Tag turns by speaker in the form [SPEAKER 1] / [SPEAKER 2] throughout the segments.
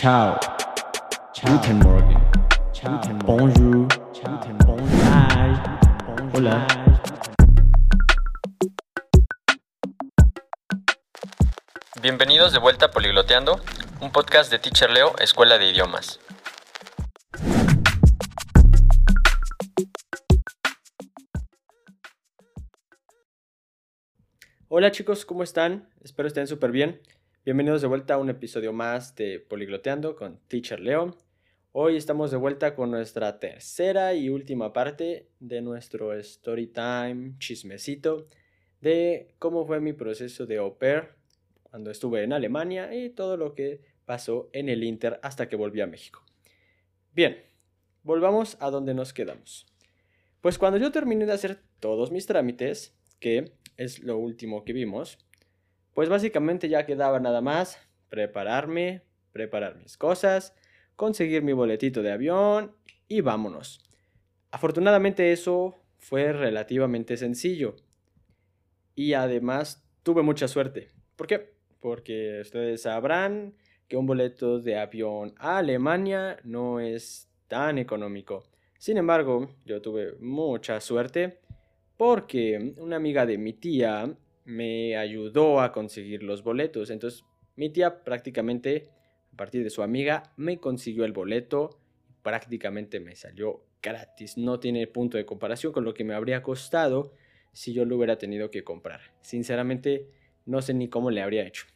[SPEAKER 1] Ciao. Guten Morgen. Bonjour. Bonjour. Hola.
[SPEAKER 2] Bienvenidos de vuelta a Poligloteando, un podcast de Teacher Leo, Escuela de Idiomas.
[SPEAKER 3] Hola chicos, ¿cómo están? Espero estén súper bien. Bienvenidos de vuelta a un episodio más de Poligloteando con Teacher Leo. Hoy estamos de vuelta con nuestra tercera y última parte de nuestro story time chismecito de cómo fue mi proceso de au pair cuando estuve en Alemania y todo lo que pasó en el Inter hasta que volví a México. Bien, volvamos a donde nos quedamos. Pues cuando yo terminé de hacer todos mis trámites, que es lo último que vimos, pues básicamente ya quedaba nada más prepararme, preparar mis cosas, conseguir mi boletito de avión y vámonos. Afortunadamente eso fue relativamente sencillo. Y además tuve mucha suerte. ¿Por qué? Porque ustedes sabrán que un boleto de avión a Alemania no es tan económico. Sin embargo, yo tuve mucha suerte porque una amiga de mi tía me ayudó a conseguir los boletos. Entonces, mi tía prácticamente, a partir de su amiga, me consiguió el boleto. Prácticamente me salió gratis. No tiene punto de comparación con lo que me habría costado si yo lo hubiera tenido que comprar. Sinceramente, no sé ni cómo le habría hecho.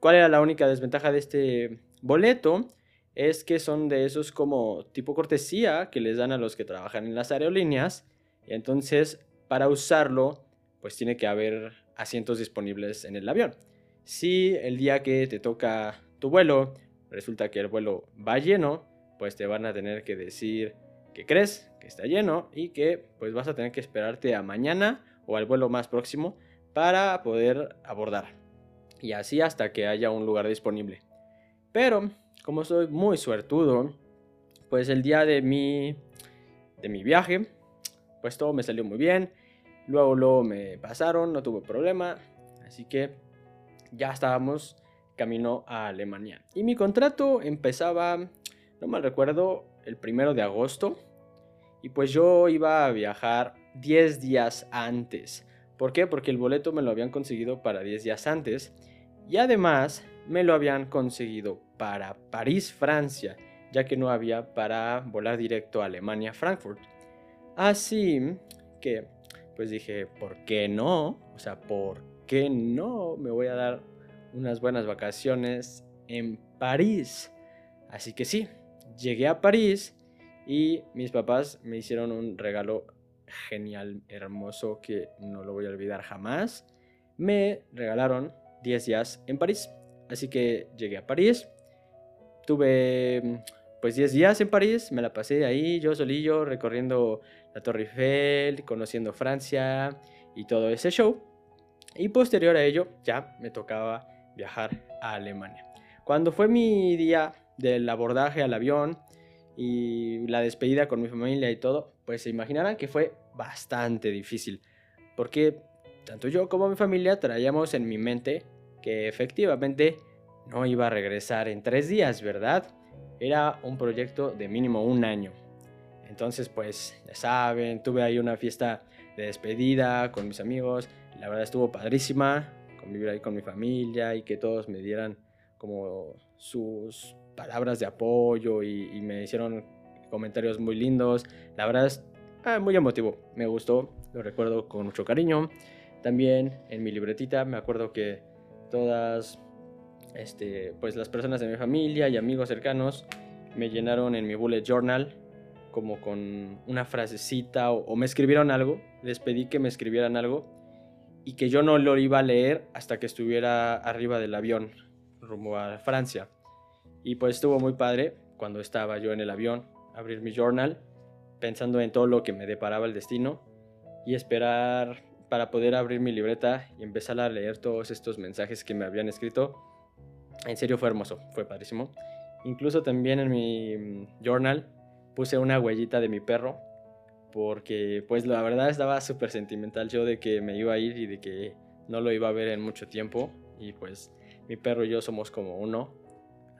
[SPEAKER 3] ¿Cuál era la única desventaja de este boleto? Es que son de esos como tipo cortesía que les dan a los que trabajan en las aerolíneas. Y entonces, para usarlo, pues tiene que haber asientos disponibles en el avión. Si el día que te toca tu vuelo resulta que el vuelo va lleno, pues te van a tener que decir que crees que está lleno y que pues vas a tener que esperarte a mañana o al vuelo más próximo para poder abordar. Y así hasta que haya un lugar disponible. Pero como soy muy suertudo, pues el día de mi de mi viaje, pues todo me salió muy bien. Luego, luego me pasaron, no tuve problema. Así que ya estábamos camino a Alemania. Y mi contrato empezaba, no mal recuerdo, el primero de agosto. Y pues yo iba a viajar 10 días antes. ¿Por qué? Porque el boleto me lo habían conseguido para 10 días antes. Y además me lo habían conseguido para París, Francia, ya que no había para volar directo a Alemania, Frankfurt. Así que pues dije, ¿por qué no? O sea, ¿por qué no? Me voy a dar unas buenas vacaciones en París. Así que sí, llegué a París y mis papás me hicieron un regalo genial, hermoso, que no lo voy a olvidar jamás. Me regalaron 10 días en París. Así que llegué a París. Tuve pues 10 días en París, me la pasé ahí yo solillo recorriendo la Torre Eiffel, conociendo Francia y todo ese show. Y posterior a ello ya me tocaba viajar a Alemania. Cuando fue mi día del abordaje al avión y la despedida con mi familia y todo, pues se imaginarán que fue bastante difícil. Porque tanto yo como mi familia traíamos en mi mente que efectivamente no iba a regresar en tres días, ¿verdad? Era un proyecto de mínimo un año. Entonces, pues, ya saben, tuve ahí una fiesta de despedida con mis amigos. La verdad estuvo padrísima convivir ahí con mi familia y que todos me dieran como sus palabras de apoyo y, me hicieron comentarios muy lindos. La verdad es ah, muy emotivo, me gustó, lo recuerdo con mucho cariño. También en mi libretita me acuerdo que todas este, pues las personas de mi familia y amigos cercanos me llenaron en mi bullet journal como con una frasecita o, me escribieron algo, les pedí que me escribieran algo y que yo no lo iba a leer hasta que estuviera arriba del avión rumbo a Francia. Y pues estuvo muy padre cuando estaba yo en el avión, abrir mi journal, pensando en todo lo que me deparaba el destino y esperar para poder abrir mi libreta y empezar a leer todos estos mensajes que me habían escrito. En serio fue hermoso, fue padrísimo. Incluso también en mi journal puse una huellita de mi perro porque pues la verdad estaba súper sentimental yo de que me iba a ir y de que no lo iba a ver en mucho tiempo y pues mi perro y yo somos como uno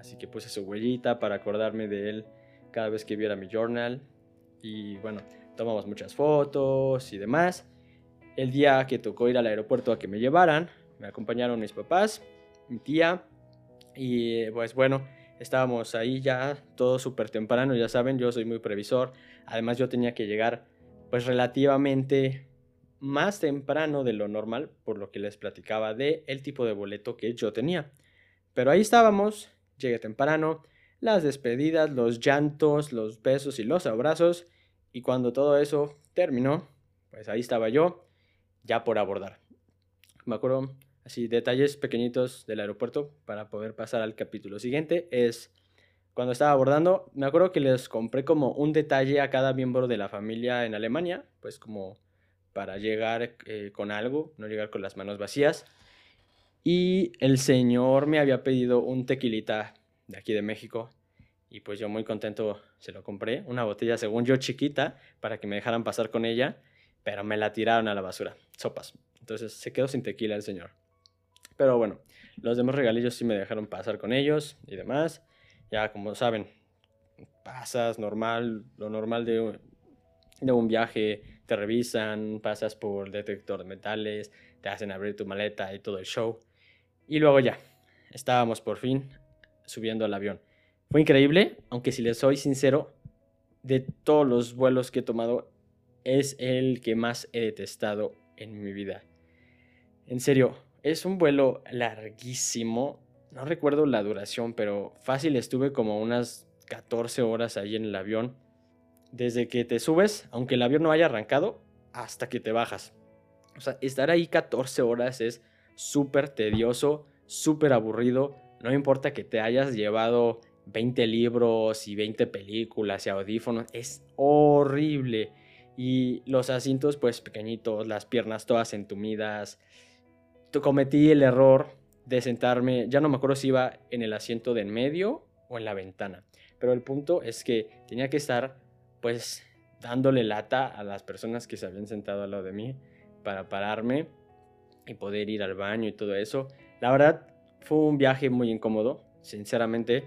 [SPEAKER 3] Así que puse su huellita para acordarme de él cada vez que viera mi journal. Y bueno, tomamos muchas fotos y demás. El día que tocó ir al aeropuerto a que me llevaran, me acompañaron mis papás, mi tía. Y pues bueno, estábamos ahí ya todo súper temprano, ya saben, yo soy muy previsor. Además yo tenía que llegar pues relativamente más temprano de lo normal, por lo que les platicaba de el tipo de boleto que yo tenía. Pero ahí estábamos, llegué temprano, las despedidas, los llantos, los besos y los abrazos, y cuando todo eso terminó, pues ahí estaba yo, ya por abordar. Me acuerdo así detalles pequeñitos del aeropuerto para poder pasar al capítulo siguiente es cuando estaba abordando, me acuerdo que les compré como un detalle a cada miembro de la familia en Alemania, pues como para llegar eh, con algo, no llegar con las manos vacías. Y el señor me había pedido un tequilita de aquí de México. Y pues yo muy contento se lo compré. Una botella, según yo, chiquita, para que me dejaran pasar con ella. Pero me la tiraron a la basura. Sopas. Entonces se quedó sin tequila el señor. Pero bueno, los demás regalillos sí me dejaron pasar con ellos y demás. Ya como saben, pasas normal, lo normal de, de un viaje te revisan, pasas por detector de metales, te hacen abrir tu maleta y todo el show. Y luego ya, estábamos por fin subiendo al avión. Fue increíble, aunque si les soy sincero, de todos los vuelos que he tomado, es el que más he detestado en mi vida. En serio, es un vuelo larguísimo. No recuerdo la duración, pero fácil estuve como unas 14 horas ahí en el avión desde que te subes, aunque el avión no haya arrancado, hasta que te bajas. O sea, estar ahí 14 horas es súper tedioso, súper aburrido. No importa que te hayas llevado 20 libros y 20 películas y audífonos, es horrible. Y los asientos pues pequeñitos, las piernas todas entumidas. Cometí el error de sentarme, ya no me acuerdo si iba en el asiento de en medio o en la ventana. Pero el punto es que tenía que estar pues dándole lata a las personas que se habían sentado al lado de mí para pararme y poder ir al baño y todo eso. La verdad fue un viaje muy incómodo, sinceramente.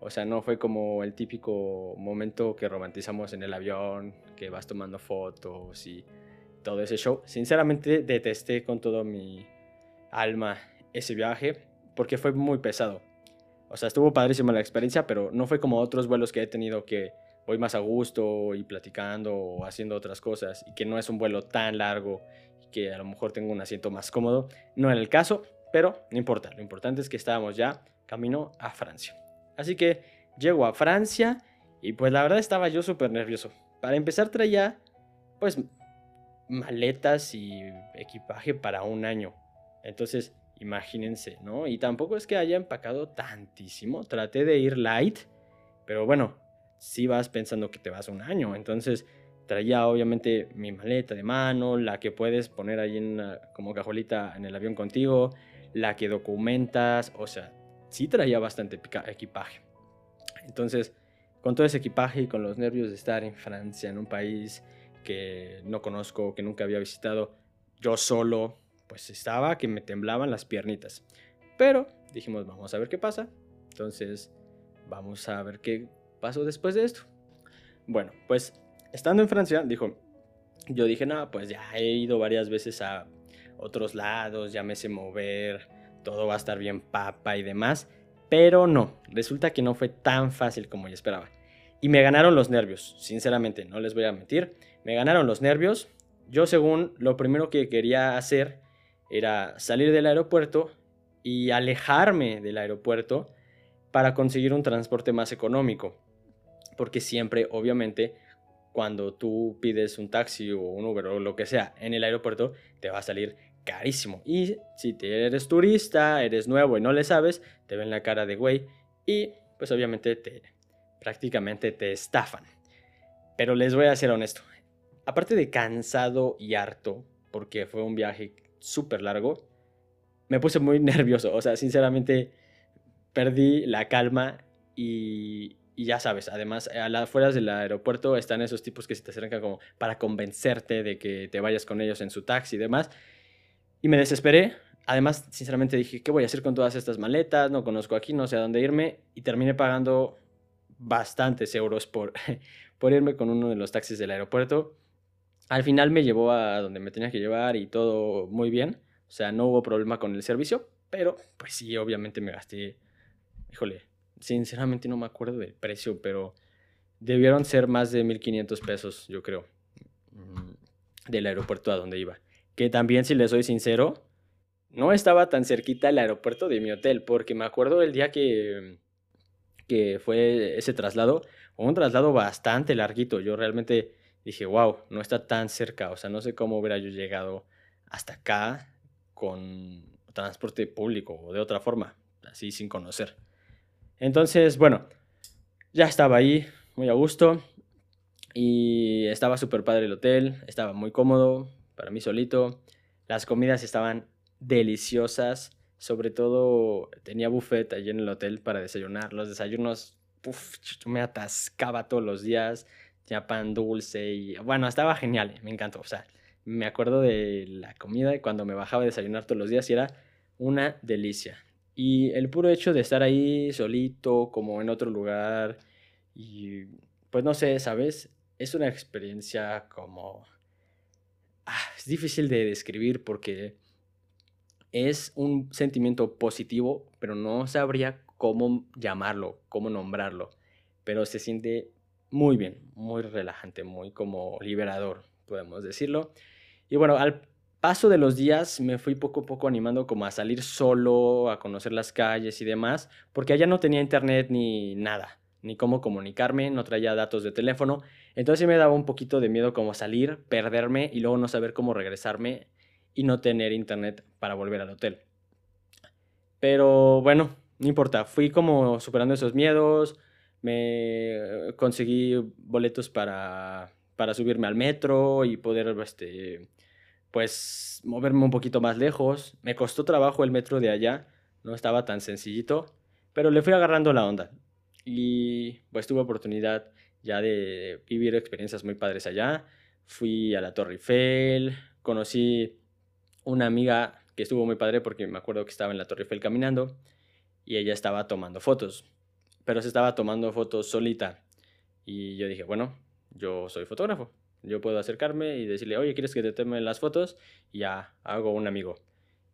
[SPEAKER 3] O sea, no fue como el típico momento que romantizamos en el avión, que vas tomando fotos y todo ese show. Sinceramente detesté con todo mi alma ese viaje porque fue muy pesado. O sea, estuvo padrísima la experiencia, pero no fue como otros vuelos que he tenido que voy más a gusto y platicando o haciendo otras cosas y que no es un vuelo tan largo que a lo mejor tengo un asiento más cómodo. No era el caso, pero no importa. Lo importante es que estábamos ya camino a Francia. Así que llego a Francia y pues la verdad estaba yo súper nervioso. Para empezar traía pues maletas y equipaje para un año. Entonces, imagínense, ¿no? Y tampoco es que haya empacado tantísimo. Traté de ir light, pero bueno, si vas pensando que te vas un año. Entonces traía obviamente mi maleta de mano, la que puedes poner ahí en como cajolita en el avión contigo, la que documentas, o sea, sí traía bastante equipaje. Entonces, con todo ese equipaje y con los nervios de estar en Francia, en un país que no conozco, que nunca había visitado, yo solo, pues estaba que me temblaban las piernitas. Pero dijimos, vamos a ver qué pasa. Entonces, vamos a ver qué pasó después de esto? Bueno, pues estando en Francia, dijo, yo dije, no, pues ya he ido varias veces a otros lados, ya me sé mover, todo va a estar bien papa y demás, pero no, resulta que no fue tan fácil como yo esperaba. Y me ganaron los nervios, sinceramente, no les voy a mentir, me ganaron los nervios. Yo según lo primero que quería hacer era salir del aeropuerto y alejarme del aeropuerto para conseguir un transporte más económico porque siempre, obviamente, cuando tú pides un taxi o un Uber o lo que sea en el aeropuerto, te va a salir carísimo. Y si te eres turista, eres nuevo y no le sabes, te ven la cara de güey y pues obviamente te prácticamente te estafan. Pero les voy a ser honesto. Aparte de cansado y harto, porque fue un viaje súper largo, me puse muy nervioso. O sea, sinceramente perdí la calma y, ya sabes, además, a las afueras del aeropuerto están esos tipos que se te acercan como para convencerte de que te vayas con ellos en su taxi y demás. Y me desesperé, además, sinceramente dije, ¿qué voy a hacer con todas estas maletas? No conozco aquí, no sé a dónde irme. Y terminé pagando bastantes euros por, por irme con uno de los taxis del aeropuerto. Al final me llevó a donde me tenía que llevar y todo muy bien. O sea, no hubo problema con el servicio, pero pues sí, obviamente me gasté, híjole, sinceramente no me acuerdo del precio, pero debieron ser más de 1500 pesos, yo creo, mm, del aeropuerto a donde iba. Que también, si les soy sincero, no estaba tan cerquita el aeropuerto de mi hotel, porque me acuerdo el día que, que fue ese traslado, un traslado bastante larguito. Yo realmente dije, wow, no está tan cerca, o sea, no sé cómo hubiera yo llegado hasta acá con transporte público o de otra forma, así sin conocer. Entonces, bueno, ya estaba ahí, muy a gusto, y estaba súper padre el hotel, estaba muy cómodo para mí solito, las comidas estaban deliciosas. Sobre todo tenía buffet allí en el hotel para desayunar. Los desayunos, uf, me atascaba todos los días. Tenía pan dulce y bueno, estaba genial, me encantó. O sea, me acuerdo de la comida cuando me bajaba a desayunar todos los días y era una delicia. Y el puro hecho de estar ahí solito, como en otro lugar, y pues no sé, ¿sabes? Es una experiencia como... Ah, es difícil de describir porque es un sentimiento positivo, pero no sabría cómo llamarlo, cómo nombrarlo. Pero se siente muy bien, muy relajante, muy como liberador, podemos decirlo. Y bueno, al paso de los días me fui poco a poco animando como a salir solo, a conocer las calles y demás, porque allá no tenía internet ni nada, ni cómo comunicarme, no traía datos de teléfono. Entonces me daba un poquito de miedo como salir, perderme y luego no saber cómo regresarme y no tener internet para volver al hotel. Pero bueno, no importa, fui como superando esos miedos, me conseguí boletos para, para subirme al metro y poder, este, pues, moverme un poquito más lejos. Me costó trabajo el metro de allá, no estaba tan sencillito, pero le fui agarrando la onda. Y pues tuve oportunidad ya de vivir experiencias muy padres allá. Fui a la Torre Eiffel, conocí una amiga que estuvo muy padre porque me acuerdo que estaba en la Torre Eiffel caminando y ella estaba tomando fotos, pero se estaba tomando fotos solita. Y yo dije, bueno, yo soy fotógrafo, yo puedo acercarme y decirle, oye, ¿quieres que te tome las fotos? Y ya hago un amigo.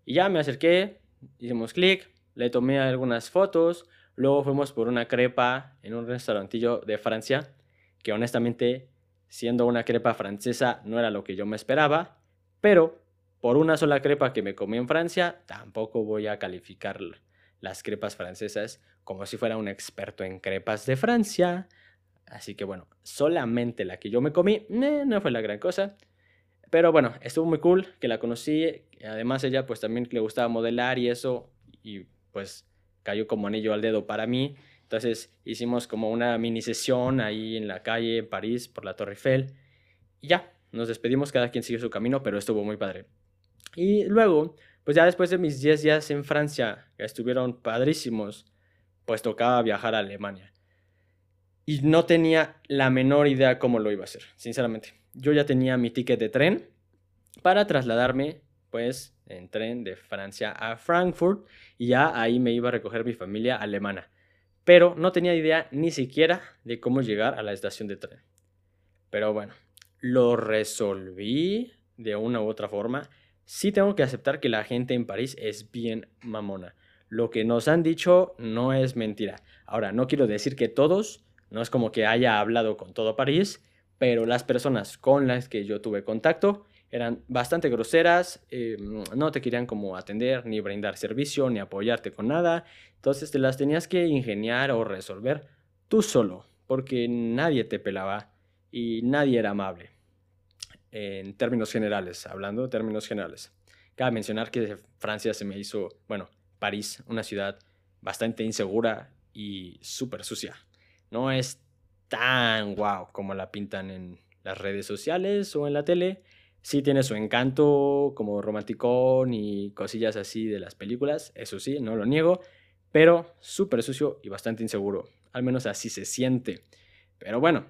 [SPEAKER 3] Y ya me acerqué, hicimos clic, le tomé algunas fotos, luego fuimos por una crepa en un restaurantillo de Francia, que honestamente, siendo una crepa francesa, no era lo que yo me esperaba, pero por una sola crepa que me comí en Francia, tampoco voy a calificar las crepas francesas como si fuera un experto en crepas de Francia. Así que bueno, solamente la que yo me comí eh, no fue la gran cosa. Pero bueno, estuvo muy cool que la conocí. Además ella pues también le gustaba modelar y eso. Y pues cayó como anillo al dedo para mí. Entonces hicimos como una mini sesión ahí en la calle en París por la Torre Eiffel. Y ya, nos despedimos, cada quien siguió su camino, pero estuvo muy padre. Y luego, pues ya después de mis 10 días en Francia, que estuvieron padrísimos, pues tocaba viajar a Alemania. Y no tenía la menor idea cómo lo iba a hacer, sinceramente. Yo ya tenía mi ticket de tren para trasladarme, pues, en tren de Francia a Frankfurt y ya ahí me iba a recoger mi familia alemana. Pero no tenía idea ni siquiera de cómo llegar a la estación de tren. Pero bueno, lo resolví de una u otra forma sí tengo que aceptar que la gente en París es bien mamona. Lo que nos han dicho no es mentira. Ahora, no quiero decir que todos, no es como que haya hablado con todo París, pero las personas con las que yo tuve contacto eran bastante groseras, eh, no te querían como atender, ni brindar servicio, ni apoyarte con nada. Entonces te las tenías que ingeniar o resolver tú solo, porque nadie te pelaba y nadie era amable en términos generales, hablando de términos generales. Cabe mencionar que Francia se me hizo, bueno, París, una ciudad bastante insegura y súper sucia. No es tan guau como la pintan en las redes sociales o en la tele. Sí tiene su encanto como romanticón y cosillas así de las películas, eso sí, no lo niego, pero súper sucio y bastante inseguro. Al menos así se siente. Pero bueno,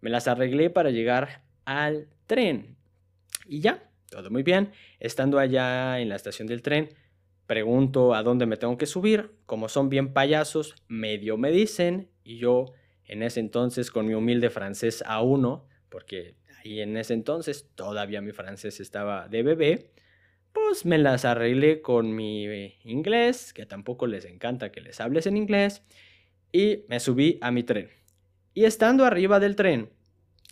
[SPEAKER 3] me las arreglé para llegar al tren. Y ya, todo muy bien. Estando allá en la estación del tren, pregunto a dónde me tengo que subir, como son bien payasos, medio me dicen y yo en ese entonces con mi humilde francés A1, porque ahí en ese entonces todavía mi francés estaba de bebé, pues me las arreglé con mi inglés, que tampoco les encanta que les hables en inglés, y me subí a mi tren. Y estando arriba del tren,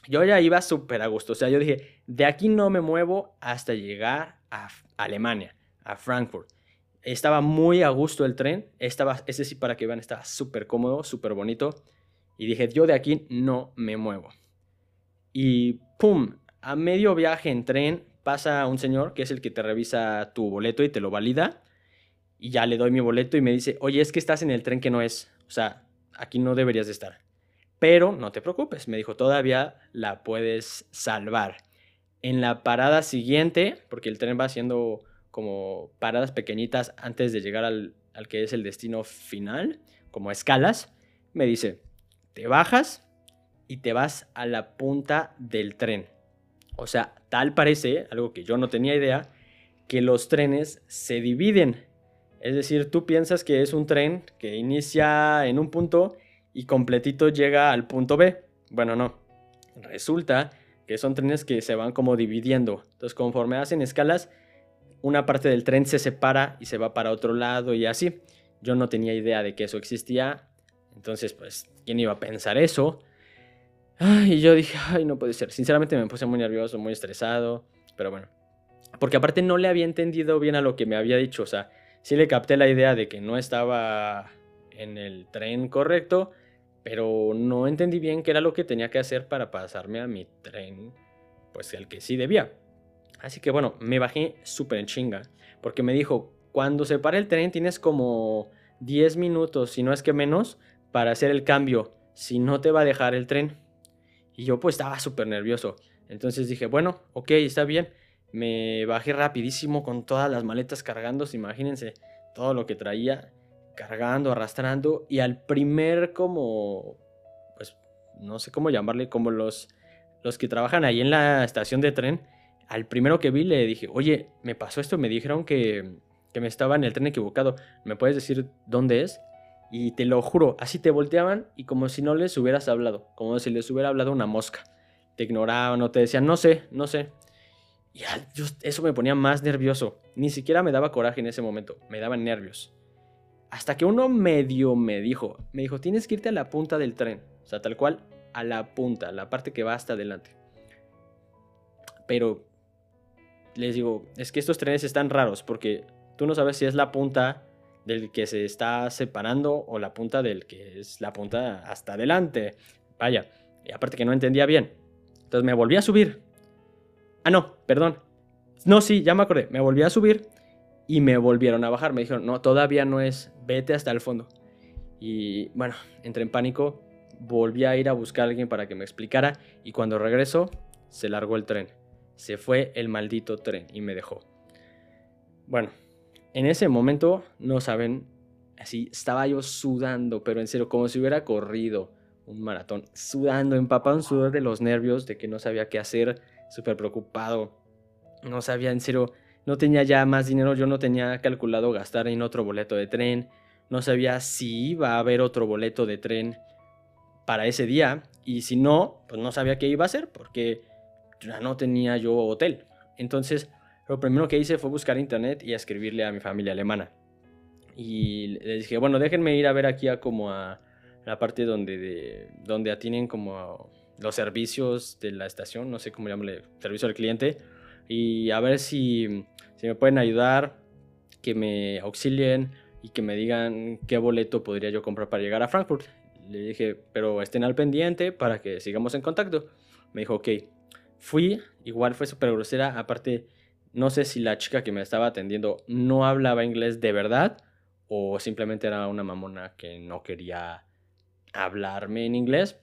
[SPEAKER 3] yo ya iba súper a gusto, o sea, yo dije, de aquí no me muevo hasta llegar a Alemania, a Frankfurt. Estaba muy a gusto el tren, estaba, ese sí para que vean, estaba súper cómodo, súper bonito. Y dije, yo de aquí no me muevo. Y ¡pum! A medio viaje en tren pasa un señor que es el que te revisa tu boleto y te lo valida. Y ya le doy mi boleto y me dice, oye, es que estás en el tren que no es. O sea, aquí no deberías de estar. Pero no te preocupes, me dijo, todavía la puedes salvar. En la parada siguiente, porque el tren va haciendo como paradas pequeñitas antes de llegar al, al que es el destino final, como escalas, me dice, te bajas y te vas a la punta del tren. O sea, tal parece, algo que yo no tenía idea, que los trenes se dividen. Es decir, tú piensas que es un tren que inicia en un punto y completito llega al punto B. Bueno, no. Resulta que son trenes que se van como dividiendo. Entonces, conforme hacen escalas, una parte del tren se separa y se va para otro lado y así. Yo no tenía idea de que eso existía. Entonces, pues, ¿quién iba a pensar eso? y yo dije, ay, no puede ser. Sinceramente me puse muy nervioso, muy estresado. Pero bueno. Porque aparte no le había entendido bien a lo que me había dicho. O sea, sí le capté la idea de que no estaba en el tren correcto. Pero no entendí bien qué era lo que tenía que hacer para pasarme a mi tren. Pues el que sí debía. Así que bueno, me bajé súper en chinga. Porque me dijo, cuando se para el tren tienes como 10 minutos, si no es que menos, para hacer el cambio. Si no te va a dejar el tren. Y yo pues estaba súper nervioso. Entonces dije, bueno, ok, está bien. Me bajé rapidísimo con todas las maletas cargando. Imagínense todo lo que traía. Cargando, arrastrando. Y al primer como... Pues no sé cómo llamarle. Como los, los que trabajan ahí en la estación de tren. Al primero que vi le dije, oye, me pasó esto. Me dijeron que, que me estaba en el tren equivocado. ¿Me puedes decir dónde es? Y te lo juro, así te volteaban y como si no les hubieras hablado, como si les hubiera hablado una mosca. Te ignoraban o te decían, no sé, no sé. Y eso me ponía más nervioso. Ni siquiera me daba coraje en ese momento, me daban nervios. Hasta que uno medio me dijo, me dijo, tienes que irte a la punta del tren. O sea, tal cual, a la punta, la parte que va hasta adelante. Pero les digo, es que estos trenes están raros porque tú no sabes si es la punta del que se está separando o la punta del que es la punta hasta adelante. Vaya, y aparte que no entendía bien. Entonces me volví a subir. Ah, no, perdón. No, sí, ya me acordé. Me volví a subir y me volvieron a bajar. Me dijeron, no, todavía no es, vete hasta el fondo. Y bueno, entré en pánico. Volví a ir a buscar a alguien para que me explicara. Y cuando regreso, se largó el tren. Se fue el maldito tren y me dejó. Bueno, en ese momento, no saben, así estaba yo sudando, pero en serio, como si hubiera corrido un maratón, sudando, empapado en sudor de los nervios, de que no sabía qué hacer, súper preocupado. No sabía, en serio, no tenía ya más dinero, yo no tenía calculado gastar en otro boleto de tren, no sabía si iba a haber otro boleto de tren para ese día, y si no, pues no sabía qué iba a hacer, porque ya no tenía yo hotel. Entonces, lo primero que hice fue buscar internet y escribirle a mi familia alemana. Y les dije, bueno, déjenme ir a ver aquí a como a la parte donde, de, donde como los servicios de la estación, no sé cómo llamarle, servicio al cliente, y a ver si, si me pueden ayudar, que me auxilien y que me digan qué boleto podría yo comprar para llegar a Frankfurt. Le dije, pero estén al pendiente para que sigamos en contacto. Me dijo, ok. Fui, igual fue súper grosera, aparte no sé si la chica que me estaba atendiendo no hablaba inglés de verdad o simplemente era una mamona que no quería hablarme en inglés.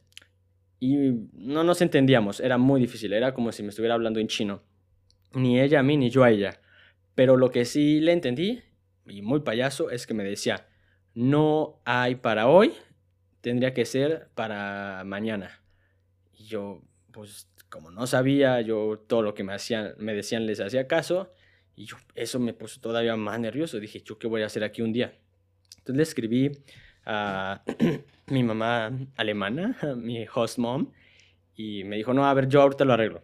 [SPEAKER 3] Y no nos entendíamos, era muy difícil, era como si me estuviera hablando en chino. Ni ella a mí, ni yo a ella. Pero lo que sí le entendí, y muy payaso, es que me decía, no hay para hoy, tendría que ser para mañana. Y yo, pues como no sabía, yo todo lo que me, me decían les hacía caso Y yo, eso me puso todavía más nervioso. Dije, ¿yo qué voy a hacer aquí un día? Entonces le escribí a mi mamá alemana, mi host mom, y me dijo, no, a ver, yo ahorita lo arreglo.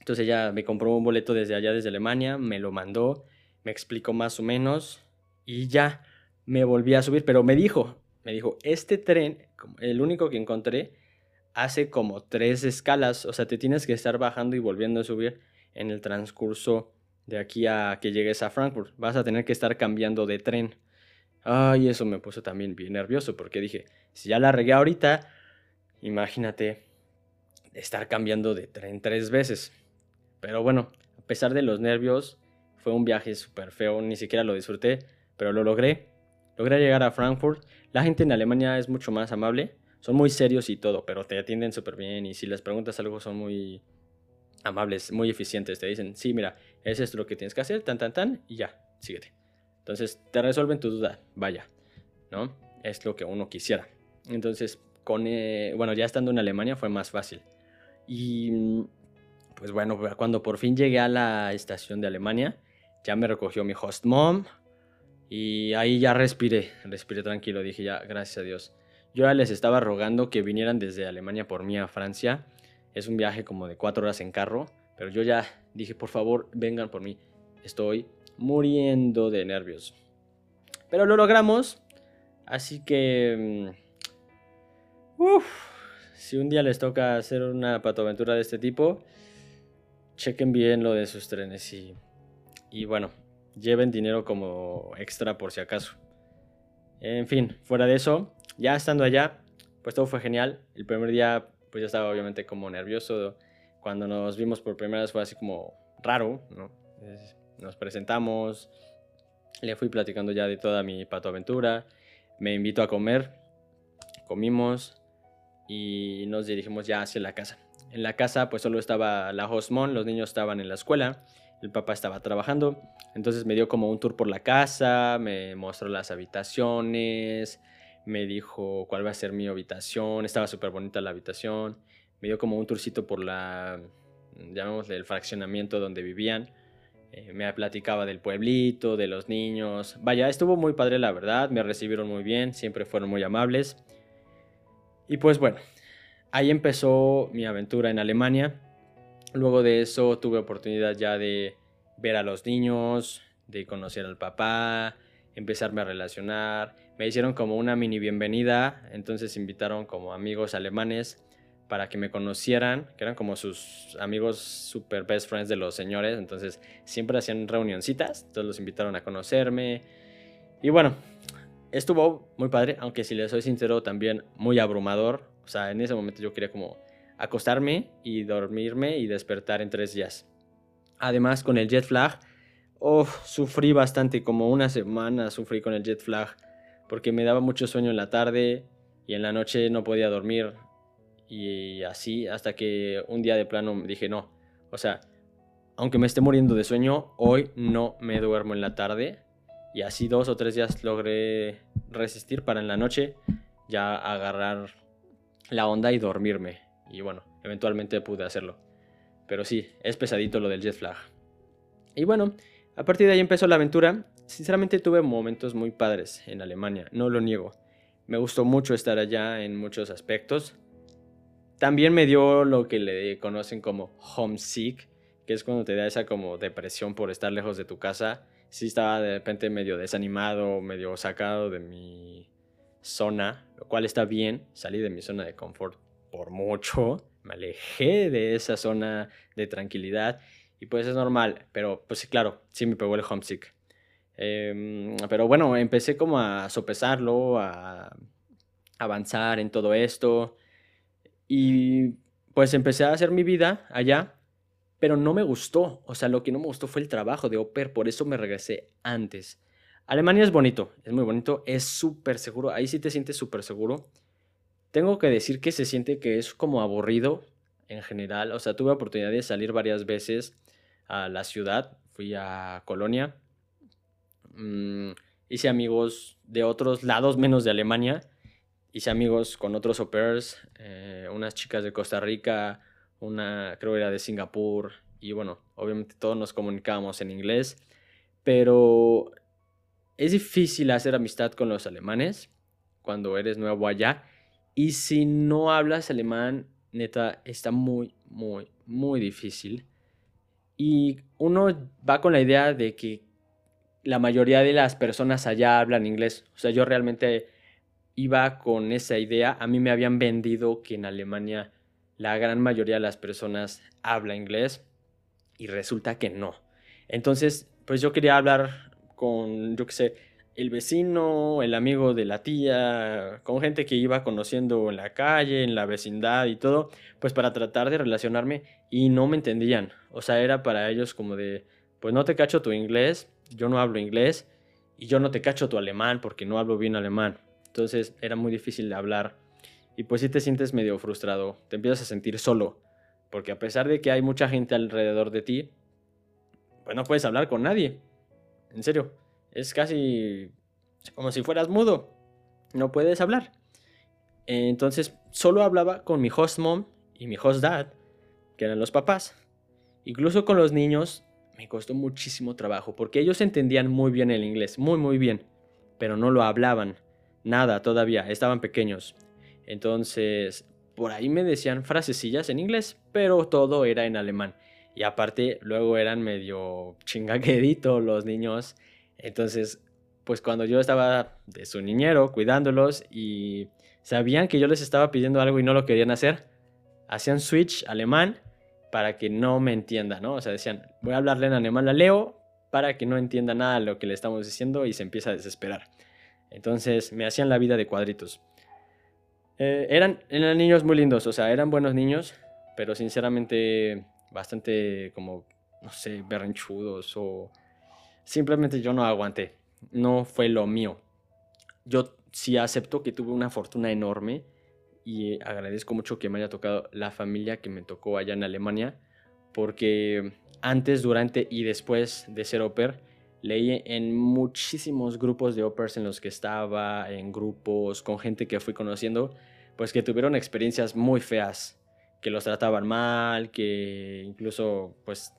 [SPEAKER 3] Entonces ella me compró un boleto desde allá, desde Alemania, me lo mandó, me explicó más o menos y ya me volví a subir, pero me dijo, me dijo, este tren, el único que encontré, hace como tres escalas, o sea, te tienes que estar bajando y volviendo a subir en el transcurso de aquí a que llegues a Frankfurt. Vas a tener que estar cambiando de tren. Ay, eso me puso también bien nervioso porque dije, si ya la regué ahorita, imagínate estar cambiando de tren tres veces. Pero bueno, a pesar de los nervios, fue un viaje súper feo, ni siquiera lo disfruté, pero lo logré. Logré llegar a Frankfurt. La gente en Alemania es mucho más amable, son muy serios y todo, pero te atienden súper bien y si les preguntas algo son muy amables, muy eficientes. Te dicen, sí, mira, es esto lo que tienes que hacer, tan, tan, tan, y ya, síguete. Entonces te resuelven tu duda, vaya, ¿no? Es lo que uno quisiera. Entonces, con, eh, bueno, ya estando en Alemania fue más fácil. Y pues bueno, cuando por fin llegué a la estación de Alemania, ya me recogió mi host mom y ahí ya respiré, respiré tranquilo, dije ya, gracias a Dios. Yo ya les estaba rogando que vinieran desde Alemania por mí a Francia. Es un viaje como de cuatro horas en carro, pero yo ya dije, por favor, vengan por mí. Estoy muriendo de nervios. Pero lo logramos. Así que... Mm, uf, si un día les toca hacer una patoaventura de este tipo, chequen bien lo de sus trenes y, y bueno, lleven dinero como extra por si acaso. En fin, fuera de eso, ya estando allá, pues todo fue genial. El primer día, pues ya estaba obviamente como nervioso. Cuando nos vimos por primera vez fue así como raro, ¿no? nos presentamos, le fui platicando ya de toda mi patoaventura, me invitó a comer, comimos y nos dirigimos ya hacia la casa. En la casa pues solo estaba la hostmon, los niños estaban en la escuela, el papá estaba trabajando, entonces me dio como un tour por la casa, me mostró las habitaciones, me dijo cuál va a ser mi habitación, estaba súper bonita la habitación, me dio como un tourcito por la, llamémosle el fraccionamiento donde vivían, eh, me platicaba del pueblito, de los niños. Vaya, estuvo muy padre la verdad, me recibieron muy bien, siempre fueron muy amables. Y pues bueno, ahí empezó mi aventura en Alemania. Luego de eso tuve oportunidad ya de ver a los niños, de conocer al papá, empezarme a relacionar. Me hicieron como una mini bienvenida, entonces invitaron como amigos alemanes para que me conocieran, que eran como sus amigos super best friends de los señores, entonces siempre hacían reunioncitas, entonces los invitaron a conocerme. Y bueno, estuvo muy padre, aunque si les soy sincero también muy abrumador, o sea, en ese momento yo quería como acostarme y dormirme y despertar en tres días. Además, con el jet flag, oh, sufrí bastante, como una semana sufrí con el jet flag, porque me daba mucho sueño en la tarde y en la noche no podía dormir, y así hasta que un día de plano dije, no, o sea, aunque me esté muriendo de sueño, hoy no me duermo en la tarde. Y así dos o tres días logré resistir para en la noche ya agarrar la onda y dormirme. Y bueno, eventualmente pude hacerlo. Pero sí, es pesadito lo del jet flag. Y bueno, a partir de ahí empezó la aventura. Sinceramente tuve momentos muy padres en Alemania, no lo niego. Me gustó mucho estar allá en muchos aspectos. También me dio lo que le conocen como homesick, que es cuando te da esa como depresión por estar lejos de tu casa. Sí estaba de repente medio desanimado, medio sacado de mi zona, lo cual está bien. Salí de mi zona de confort por mucho, me alejé de esa zona de tranquilidad y pues es normal, pero pues sí, claro, sí me pegó el homesick. Em, pero bueno, empecé como a sopesarlo, a avanzar en todo esto. Y pues empecé a hacer mi vida allá, pero no me gustó. O sea, lo que no me gustó fue el trabajo de Oper, por eso me regresé antes. Alemania es bonito, es muy bonito, es súper seguro, ahí sí te sientes súper seguro. Tengo que decir que se siente que es como aburrido en general. O sea, tuve oportunidad de salir varias veces a la ciudad, fui a Colonia, mm, hice amigos de otros lados menos de Alemania hice amigos con otros au pairs, eh, unas chicas de Costa Rica, una creo era de Singapur, y bueno, obviamente todos nos comunicábamos en inglés. pero es difícil hacer amistad con los alemanes cuando eres nuevo allá. Y si no hablas alemán, neta, está muy, muy, muy difícil. Y uno va con la idea de que la mayoría de las personas allá hablan inglés. O sea, yo realmente iba con esa idea. A mí me habían vendido que en Alemania la gran mayoría de las personas habla inglés y resulta que no. Entonces, pues yo quería hablar con, yo qué sé, el vecino, el amigo de la tía, con gente que iba conociendo en la calle, en la vecindad y todo, pues para tratar de relacionarme y no me entendían. O sea, era para ellos como de, pues no te cacho tu inglés, yo no hablo inglés y yo no te cacho tu alemán porque no hablo bien alemán. Entonces era muy difícil de hablar y pues sí te sientes medio frustrado, te empiezas a sentir solo, porque a pesar de que hay mucha gente alrededor de ti, pues no puedes hablar con nadie. En serio, es casi como si fueras mudo, no puedes hablar. Entonces solo hablaba con mi host mom y mi host dad, que eran los papás. Incluso con los niños me costó muchísimo trabajo, porque ellos entendían muy bien el inglés, muy muy bien, pero no lo hablaban. Nada todavía, estaban pequeños. Entonces, por ahí me decían frasecillas en inglés, pero todo era en alemán. Y aparte, luego eran medio chingaqueditos los niños. Entonces, pues cuando yo estaba de su niñero cuidándolos y sabían que yo les estaba pidiendo algo y no lo querían hacer, hacían switch alemán para que no me entienda, ¿no? O sea, decían, voy a hablarle en alemán a Leo para que no entienda nada de lo que le estamos diciendo y se empieza a desesperar. Entonces me hacían la vida de cuadritos. Eh, eran, eran niños muy lindos, o sea, eran buenos niños, pero sinceramente bastante como, no sé, berrinchudos o simplemente yo no aguanté. No fue lo mío. Yo sí acepto que tuve una fortuna enorme y agradezco mucho que me haya tocado la familia que me tocó allá en Alemania, porque antes, durante y después de ser oper, leí en muchísimos grupos de opers en los que estaba, en grupos con gente que fui conociendo, pues que tuvieron experiencias muy feas, que los trataban mal, que incluso pues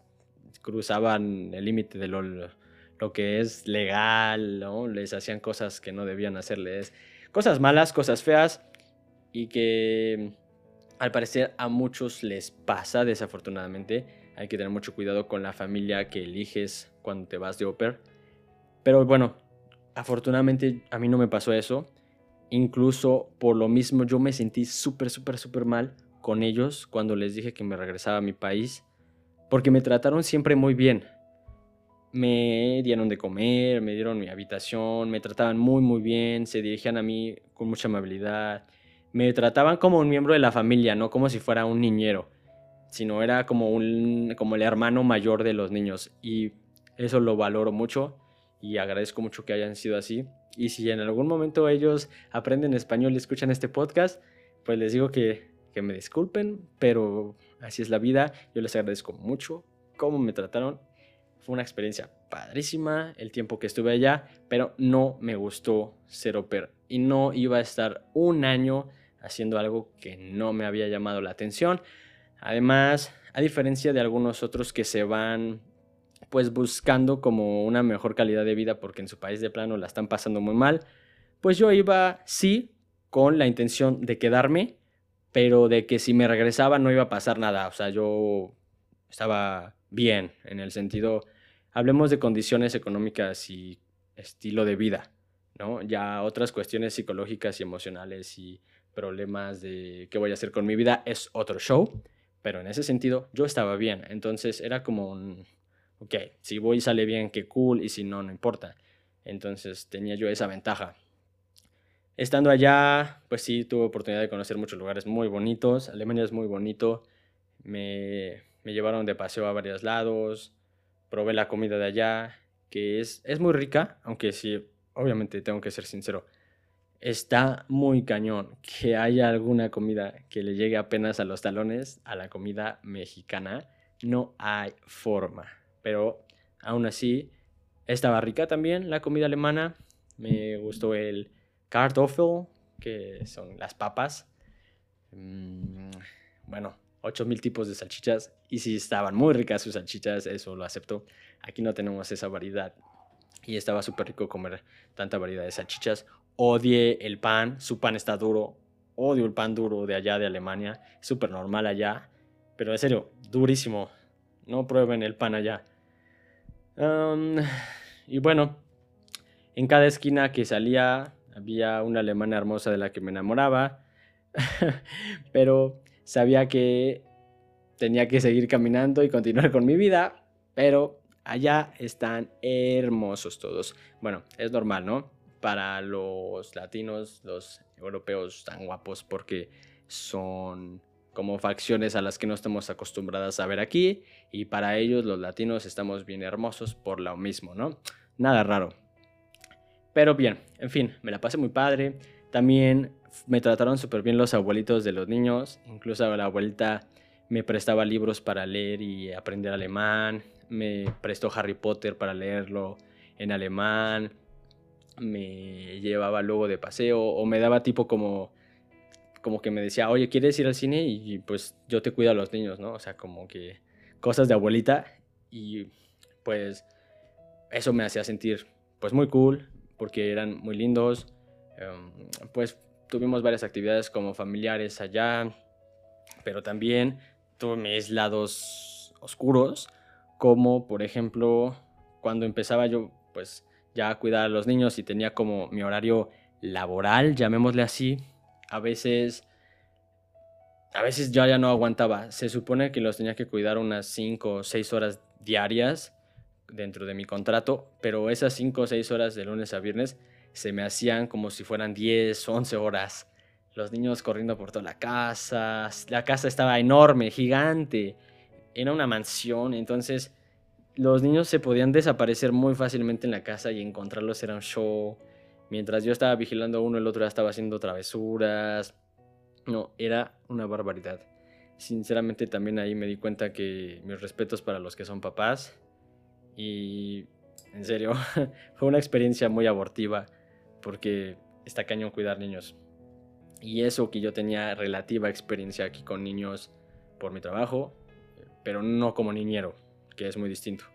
[SPEAKER 3] cruzaban el límite de lo, lo, que es legal, ¿no? Les hacían cosas que no debían hacerles, cosas malas, cosas feas, y que al parecer a muchos les pasa desafortunadamente. Hay que tener mucho cuidado con la familia que eliges cuando te vas de Oper. Pero bueno, afortunadamente a mí no me pasó eso. Incluso por lo mismo yo me sentí súper, súper, súper mal con ellos cuando les dije que me regresaba a mi país. Porque me trataron siempre muy bien. Me dieron de comer, me dieron mi habitación, me trataban muy, muy bien, se dirigían a mí con mucha amabilidad me trataban como un miembro de la familia, no como si fuera un niñero, sino era como, un, como el hermano mayor de los niños. Y eso lo valoro mucho y agradezco mucho que hayan sido así. Y si en algún momento ellos aprenden español y escuchan este podcast, pues les digo que, que me disculpen, pero así es la vida. Yo les agradezco mucho cómo me trataron. Fue una experiencia padrísima el tiempo que estuve allá, pero no me gustó ser au Y no iba a estar un año haciendo algo que no me había llamado la atención. Además, a diferencia de algunos otros que se van pues buscando como una mejor calidad de vida porque en su país de plano la están pasando muy mal, pues yo iba sí con la intención de quedarme, pero de que si me regresaba no iba a pasar nada, o sea, yo estaba bien en el sentido, hablemos de condiciones económicas y estilo de vida, ¿no? Ya otras cuestiones psicológicas y emocionales y problemas de qué voy a hacer con mi vida es otro show, pero en ese sentido yo estaba bien, entonces era como un, ok, si voy sale bien, qué cool, y si no, no importa. Entonces tenía yo esa ventaja. Estando allá, pues sí, tuve oportunidad de conocer muchos lugares muy bonitos. Alemania es muy bonito. Me, me llevaron de paseo a varios lados. Probé la comida de allá, que es, es muy rica, aunque sí, obviamente tengo que ser sincero está muy cañón que haya alguna comida que le llegue apenas a los talones a la comida mexicana. No hay forma. Pero aún así, estaba rica también la comida alemana. Me gustó el Kartoffel, que son las papas. Mm, bueno, 8000 tipos de salchichas. Y si estaban muy ricas sus salchichas, eso lo acepto. Aquí no tenemos esa variedad y estaba súper rico comer tanta variedad de salchichas. Odié el pan, su pan está duro, odio el pan duro de allá de Alemania, súper normal allá, pero en serio, durísimo, no prueben el pan allá. y bueno, en cada esquina que salía había una alemana hermosa de la que me enamoraba, pero sabía que tenía que seguir caminando y continuar con mi vida, pero allá están hermosos todos. Bueno, es normal, ¿no? Para los latinos, los europeos tan guapos porque son como facciones a las que no estamos acostumbradas a ver aquí y para ellos los latinos estamos bien hermosos por lo mismo, ¿no? Nada raro. Pero bien, en fin, me la pasé muy padre. También me trataron súper bien los abuelitos de los niños. Incluso la abuelita me prestaba libros para leer y aprender alemán. Me prestó Harry Potter para leerlo en alemán. Me llevaba luego de paseo o me daba tipo como como que me decía, oye, ¿quieres ir al cine? Y pues yo te cuido a los niños, ¿no? O sea, como que cosas de abuelita. Y pues eso me hacía sentir pues muy cool, porque eran muy lindos. Em, pues tuvimos varias actividades como familiares allá, pero también tuve mis lados oscuros, como por ejemplo cuando empezaba yo pues ya a cuidar a los niños y tenía como mi horario laboral, llamémosle así, a veces a veces yo ya no aguantaba. Se supone que los tenía que cuidar unas 5 o 6 horas diarias dentro de mi contrato, pero esas 5 o 6 horas de lunes a viernes se me hacían como si fueran 10, 11 horas. Los niños corriendo por toda la casa, la casa estaba enorme, gigante, era una mansión, entonces los niños se podían desaparecer muy fácilmente en la casa y encontrarlos era un show. Mientras yo estaba vigilando a uno, el otro ya estaba haciendo travesuras. No, era una barbaridad. Sinceramente también ahí me di cuenta que mis respetos para los que son papás y en serio, fue una experiencia muy abortiva porque está cañón cuidar niños. Y eso que yo tenía relativa experiencia aquí con niños por mi trabajo, pero no como niñero, que es muy distinto.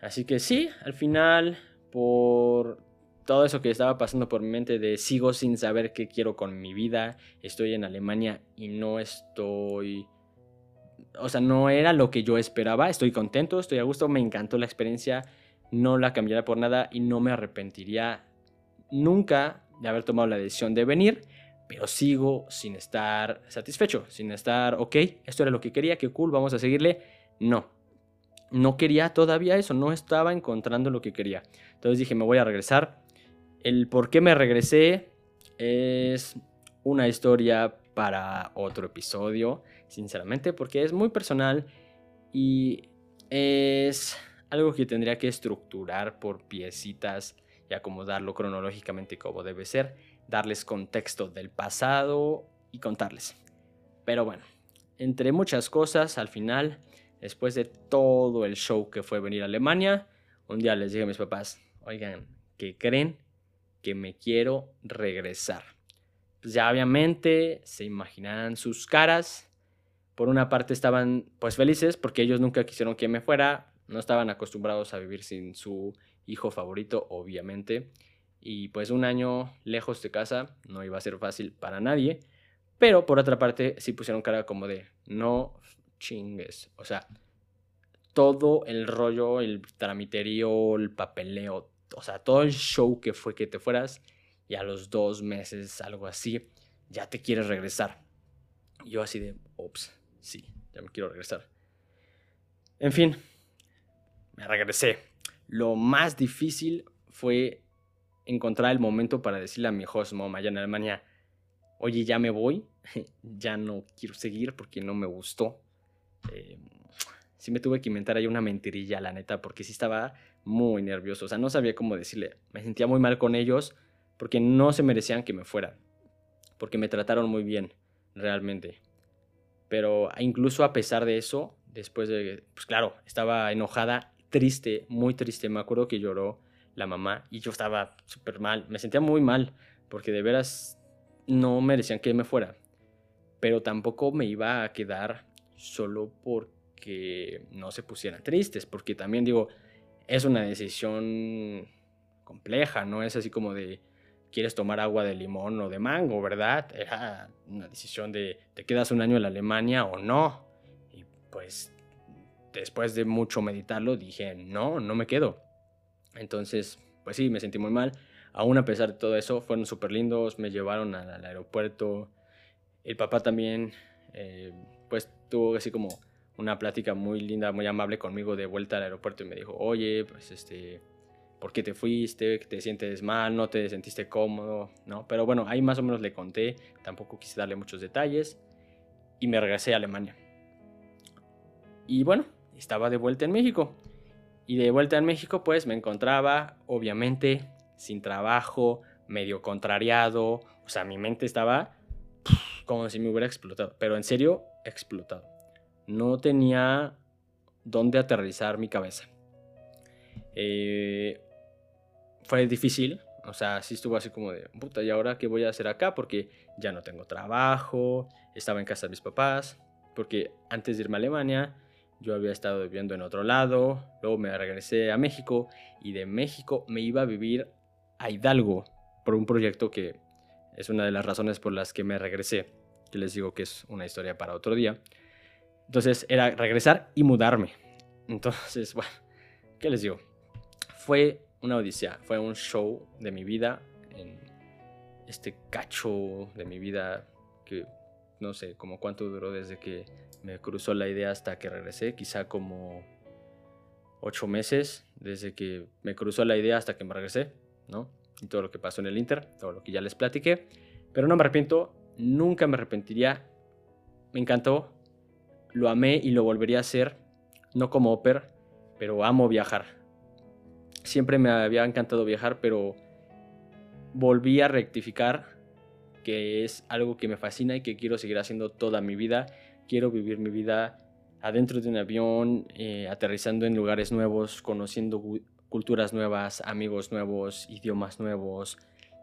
[SPEAKER 3] Así que sí, al final, por todo eso que estaba pasando por mi mente de sigo sin saber qué quiero con mi vida, estoy en Alemania y no estoy o sea, no era lo que yo esperaba. Estoy contento, estoy a gusto, me encantó la experiencia, no la cambiaría por nada y no me arrepentiría nunca de haber tomado la decisión de venir, pero sigo sin estar satisfecho, sin estar, ok, esto era lo que quería, qué cool, vamos a seguirle. No, no quería todavía eso, no estaba encontrando lo que quería. Entonces dije, me voy a regresar. El por qué me regresé es una historia para otro episodio sinceramente, porque es muy personal y es algo que tendría que estructurar por piecitas y acomodarlo cronológicamente como debe ser, darles contexto del pasado y contarles. Pero bueno, entre muchas cosas, al final, después de todo el show que fue venir a Alemania, un día les dije a mis papás, oigan, ¿qué creen? Que me quiero regresar. Pues ya obviamente se imaginarán sus caras, por una parte estaban pues felices porque ellos nunca quisieron que me fuera, no estaban acostumbrados a vivir sin su hijo favorito, obviamente, y pues un año lejos de casa no iba a ser fácil para nadie, pero por otra parte sí pusieron cara como de no chingues, o sea, todo el rollo, el tramiterío, el papeleo, o sea, todo el show que fue que te fueras y a los dos meses, algo así, ya te quieres regresar. Yo así de, ops, sí, ya me quiero regresar. En fin, me regresé. Lo más difícil fue encontrar el momento para decirle a mi host mom allá en Alemania, oye, ya me voy, ya no quiero seguir porque no me gustó. Eh, sí me tuve que inventar ahí una mentirilla, la neta, porque sí estaba muy nervioso. O sea, no sabía cómo decirle. Me sentía muy mal con ellos porque no se merecían que me fuera. Porque me trataron muy bien, realmente. Pero incluso a pesar de eso, después de, pues claro, estaba enojada, triste, muy triste. Me acuerdo que lloró la mamá y yo estaba súper mal. Me sentía muy mal porque de veras no merecían que me fuera. Pero tampoco me iba a quedar solo porque no se pusieran tristes. Porque también digo, es una decisión compleja, no es así como de quieres tomar agua de limón o de mango, ¿verdad? Era una decisión de te quedas un año en Alemania o no. Y pues después de mucho meditarlo dije, no, no me quedo. Entonces, pues sí, me sentí muy mal. Aún a pesar de todo eso, fueron súper lindos, me llevaron al, aeropuerto. El papá también, eh, pues tuvo así como una plática muy linda, muy amable conmigo de vuelta al aeropuerto y me dijo, oye, pues este, ¿por qué te fuiste? ¿Te sientes mal? ¿No te sentiste cómodo? ¿No? Pero bueno, ahí más o menos le conté, tampoco quise darle muchos detalles y me regresé a Alemania. Y bueno, estaba de vuelta en México. Y de vuelta en México pues me encontraba obviamente sin trabajo, medio contrariado, o sea, mi mente estaba como si me hubiera explotado, pero en serio, explotado no tenía dónde aterrizar mi cabeza. Eh, fue difícil, o sea, sí estuvo así como de, puta, ¿y ahora qué voy a hacer acá? Porque ya no tengo trabajo, estaba en casa de mis papás, porque antes de irme a Alemania, yo había estado viviendo en otro lado, luego me regresé a México y de México me iba a vivir a Hidalgo por un proyecto que es una de las razones por las que me regresé, que les digo que es una historia para otro día. Entonces era regresar y mudarme. Entonces, bueno, ¿qué les digo? Fue una odisea, fue un show de mi vida, en este cacho de mi vida que no sé como cuánto duró desde que me cruzó la idea hasta que regresé, quizá como ocho meses desde que me cruzó la idea hasta que me regresé, ¿no? Y todo lo que pasó en el Inter, todo lo que ya les platiqué, pero no me arrepiento, nunca me arrepentiría, me encantó, lo amé y lo volvería a hacer, no como Oper, pero amo viajar. Siempre me había encantado viajar, pero volví a rectificar que es algo que me fascina y que quiero seguir haciendo toda mi vida. Quiero vivir mi vida adentro de un avión, eh, aterrizando en lugares nuevos, conociendo culturas nuevas, amigos nuevos, idiomas nuevos,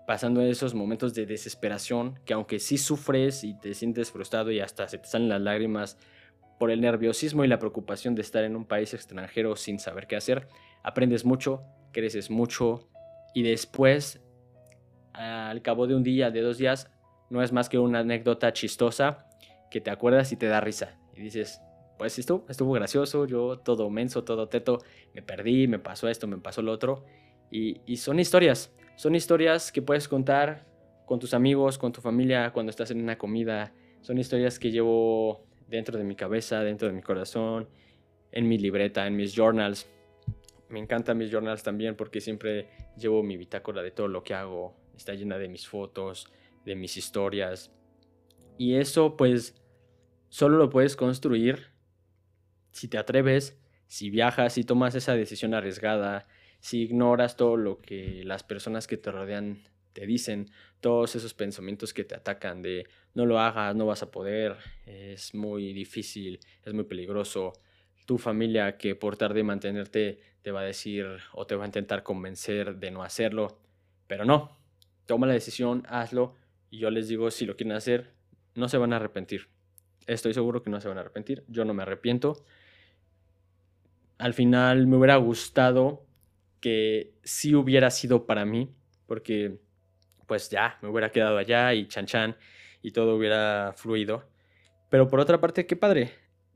[SPEAKER 3] pasando esos momentos de desesperación que aunque sí sufres y te sientes frustrado y hasta se te salen las lágrimas por el nerviosismo y la preocupación de estar en un país extranjero sin saber qué hacer, aprendes mucho, creces mucho y después, al cabo de un día, de dos días, no es más que una anécdota chistosa que te acuerdas y te da risa. Y dices, pues esto estuvo gracioso, yo todo menso, todo teto, me perdí, me pasó esto, me pasó lo otro. Y, y son historias, son historias que puedes contar con tus amigos, con tu familia, cuando estás en una comida. Son historias que llevo dentro de mi cabeza, dentro de mi corazón, en mi libreta, en mis journals. Me encantan mis journals también porque siempre llevo mi bitácora de todo lo que hago. Está llena de mis fotos, de mis historias. Y eso pues solo lo puedes construir si te atreves, si viajas, si tomas esa decisión arriesgada, si ignoras todo lo que las personas que te rodean te dicen, todos esos pensamientos que te atacan de no lo hagas, no vas a poder, es muy difícil, es muy peligroso. Tu familia que por tarde de mantenerte te va a decir o te va a intentar convencer de no hacerlo, pero no, toma la decisión, hazlo y yo les digo si lo quieren hacer, no se van a arrepentir. Estoy seguro que no se van a arrepentir, yo no me arrepiento. Al final me hubiera gustado que sí hubiera sido para mí, porque pues ya, me hubiera quedado allá y chan chan y todo hubiera fluido. Pero por otra parte, qué padre,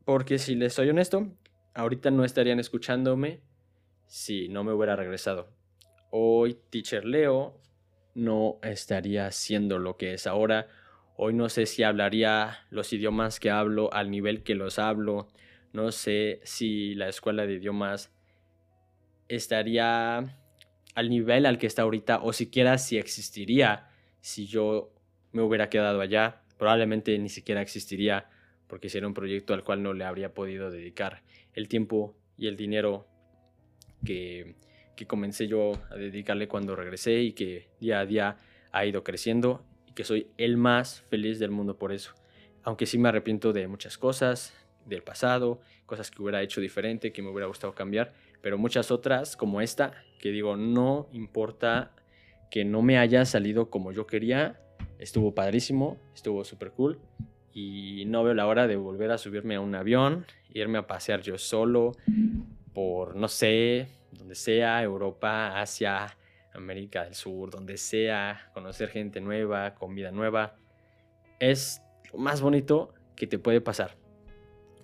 [SPEAKER 3] porque si les soy honesto, ahorita no estarían escuchándome si no me hubiera regresado. Hoy Teacher Leo no estaría haciendo lo que es ahora. Hoy no sé si hablaría los idiomas que hablo al nivel que los hablo. No sé si la escuela de idiomas estaría al nivel al que está ahorita o siquiera si existiría si yo me hubiera quedado allá. Probablemente ni siquiera existiría porque sería un proyecto al cual no le habría podido dedicar el tiempo y el dinero que, que comencé yo a dedicarle cuando regresé y que día a día ha ido creciendo y que soy el más feliz del mundo por eso. Aunque sí me arrepiento de muchas cosas del pasado, cosas que hubiera hecho diferente, que me hubiera gustado cambiar, pero muchas otras como esta, que digo, no importa que no me haya salido como yo quería, estuvo padrísimo, estuvo súper cool y no veo la hora de volver a subirme a un avión, irme a pasear yo solo por, no sé, donde sea, Europa, Asia, América del Sur, donde sea, conocer gente nueva, comida nueva, es lo más bonito que te puede pasar.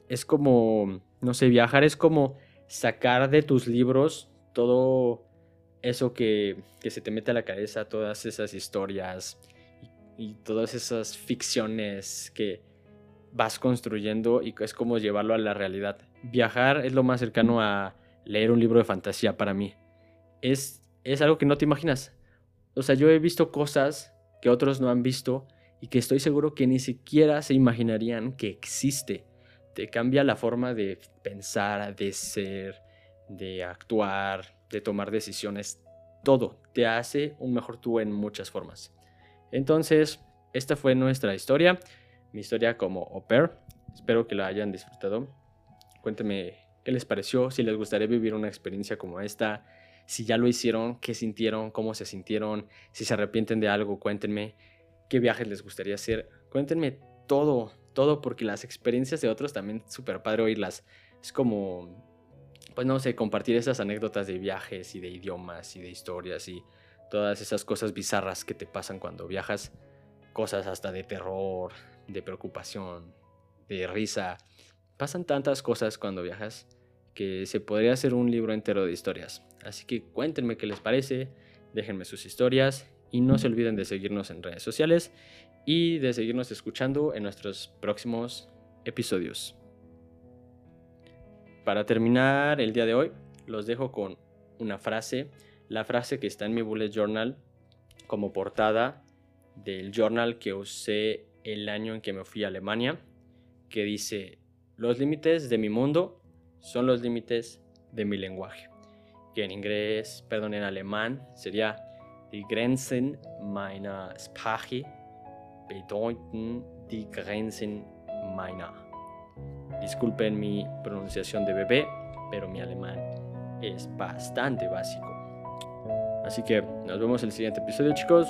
[SPEAKER 3] Es como, no sé, viajar es como sacar de tus libros todo eso que, se te mete a la cabeza, todas esas historias y, todas esas ficciones que vas construyendo y es como llevarlo a la realidad. Viajar es lo más cercano a leer un libro de fantasía para mí. Es, es algo que no te imaginas. O sea, yo he visto cosas que otros no han visto y que estoy seguro que ni siquiera se imaginarían que existe. Te cambia la forma de pensar, de ser, de actuar, de tomar decisiones. Todo te hace un mejor tú en muchas formas. Entonces, esta fue nuestra historia, mi historia como au pair. Espero que la hayan disfrutado. Cuéntenme qué les pareció, si les gustaría vivir una experiencia como esta, si ya lo hicieron, qué sintieron, cómo se sintieron, si se arrepienten de algo, cuéntenme qué viajes les gustaría hacer. Cuéntenme todo, todo, porque las experiencias de otros también súper padre oírlas. Es como, pues no sé, compartir esas anécdotas de viajes y de idiomas y de historias y todas esas cosas bizarras que te pasan cuando viajas. Cosas hasta de terror, de preocupación, de risa. Pasan tantas cosas cuando viajas que se podría hacer un libro entero de historias. Así que cuéntenme qué les parece, déjenme sus historias y no se olviden de seguirnos en redes sociales y de seguirnos escuchando en nuestros próximos episodios. Para terminar el día de hoy, los dejo con una frase, la frase que está en mi bullet journal como portada del journal que usé el año en que me fui a Alemania, que dice, los límites de mi mundo son los límites de mi lenguaje, que en inglés, perdón, en alemán sería Die Grenzen meiner Sprache bedeuten die Grenzen meiner. Disculpen mi pronunciación de bebé, pero mi alemán es bastante básico. Así que nos vemos en el siguiente episodio, chicos.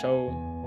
[SPEAKER 3] Chao.